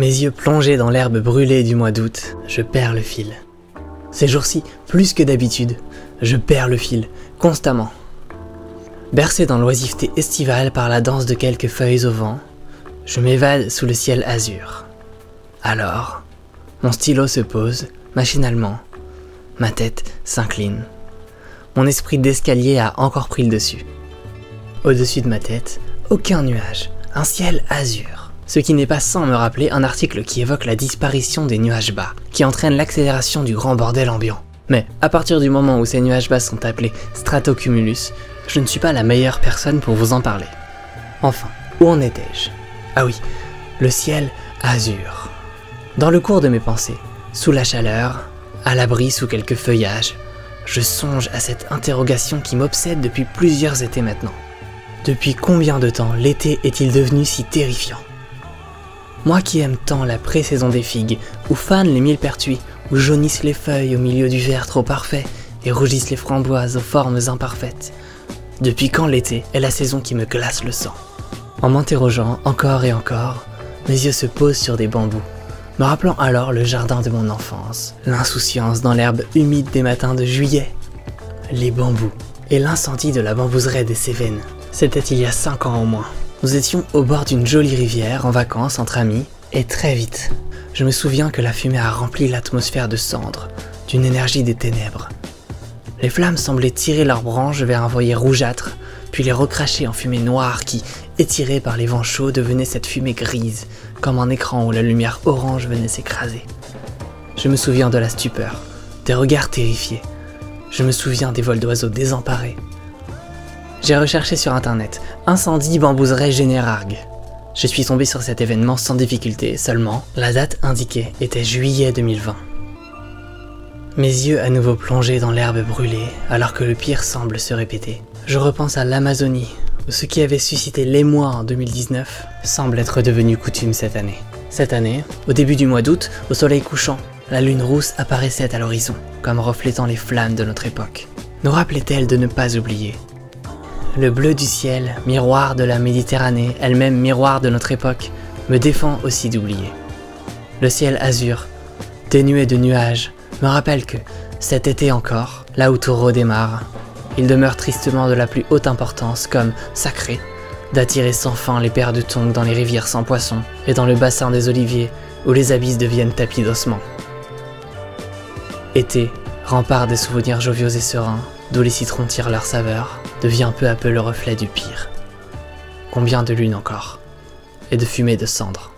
Mes yeux plongés dans l'herbe brûlée du mois d'août, je perds le fil. Ces jours-ci, plus que d'habitude, je perds le fil, constamment. Bercé dans l'oisiveté estivale par la danse de quelques feuilles au vent, je m'évade sous le ciel azur. Alors, mon stylo se pose, machinalement. Ma tête s'incline. Mon esprit d'escalier a encore pris le dessus. Au-dessus de ma tête, aucun nuage, un ciel azur. Ce qui n'est pas sans me rappeler un article qui évoque la disparition des nuages bas, qui entraîne l'accélération du grand bordel ambiant. Mais à partir du moment où ces nuages bas sont appelés stratocumulus, je ne suis pas la meilleure personne pour vous en parler. Enfin, où en étais-je? Ah oui, le ciel azur. Dans le cours de mes pensées, sous la chaleur, à l'abri sous quelques feuillages, je songe à cette interrogation qui m'obsède depuis plusieurs étés maintenant. Depuis combien de temps l'été est-il devenu si terrifiant? Moi qui aime tant la pré-saison des figues, où fanent les millepertuis, où jaunissent les feuilles au milieu du verre trop parfait et rougissent les framboises aux formes imparfaites. Depuis quand l'été est la saison qui me glace le sang? En m'interrogeant encore et encore, mes yeux se posent sur des bambous, me rappelant alors le jardin de mon enfance, l'insouciance dans l'herbe humide des matins de juillet, les bambous et l'incendie de la bambouseraie des Cévennes. C'était il y a 5 ans au moins. Nous étions au bord d'une jolie rivière en vacances entre amis, et très vite, je me souviens que la fumée a rempli l'atmosphère de cendres, d'une énergie des ténèbres. Les flammes semblaient tirer leurs branches vers un voyer rougeâtre, puis les recracher en fumée noire qui, étirée par les vents chauds, devenait cette fumée grise, comme un écran où la lumière orange venait s'écraser. Je me souviens de la stupeur, des regards terrifiés. Je me souviens des vols d'oiseaux désemparés, j'ai recherché sur internet incendie bambouseraie Générargue. Je suis tombé sur cet événement sans difficulté, seulement la date indiquée était juillet 2020. Mes yeux à nouveau plongés dans l'herbe brûlée alors que le pire semble se répéter. Je repense à l'Amazonie, où ce qui avait suscité l'émoi en 2019 semble être devenu coutume cette année. Cette année, au début du mois d'août, au soleil couchant, la lune rousse apparaissait à l'horizon, comme reflétant les flammes de notre époque. Nous rappelait-elle de ne pas oublier? Le bleu du ciel, miroir de la Méditerranée, elle-même miroir de notre époque, me défend aussi d'oublier. Le ciel azur, dénué de nuages, me rappelle que, cet été encore, là où tout redémarre, il demeure tristement de la plus haute importance comme sacré, d'attirer sans fin les paires de tongs dans les rivières sans poissons et dans le bassin des oliviers où les abysses deviennent tapis d'ossements. Été, rempart des souvenirs joviaux et sereins, d'où les citrons tirent leur saveur, devient peu à peu le reflet du pire. Combien de lunes encore? Et de fumée de cendres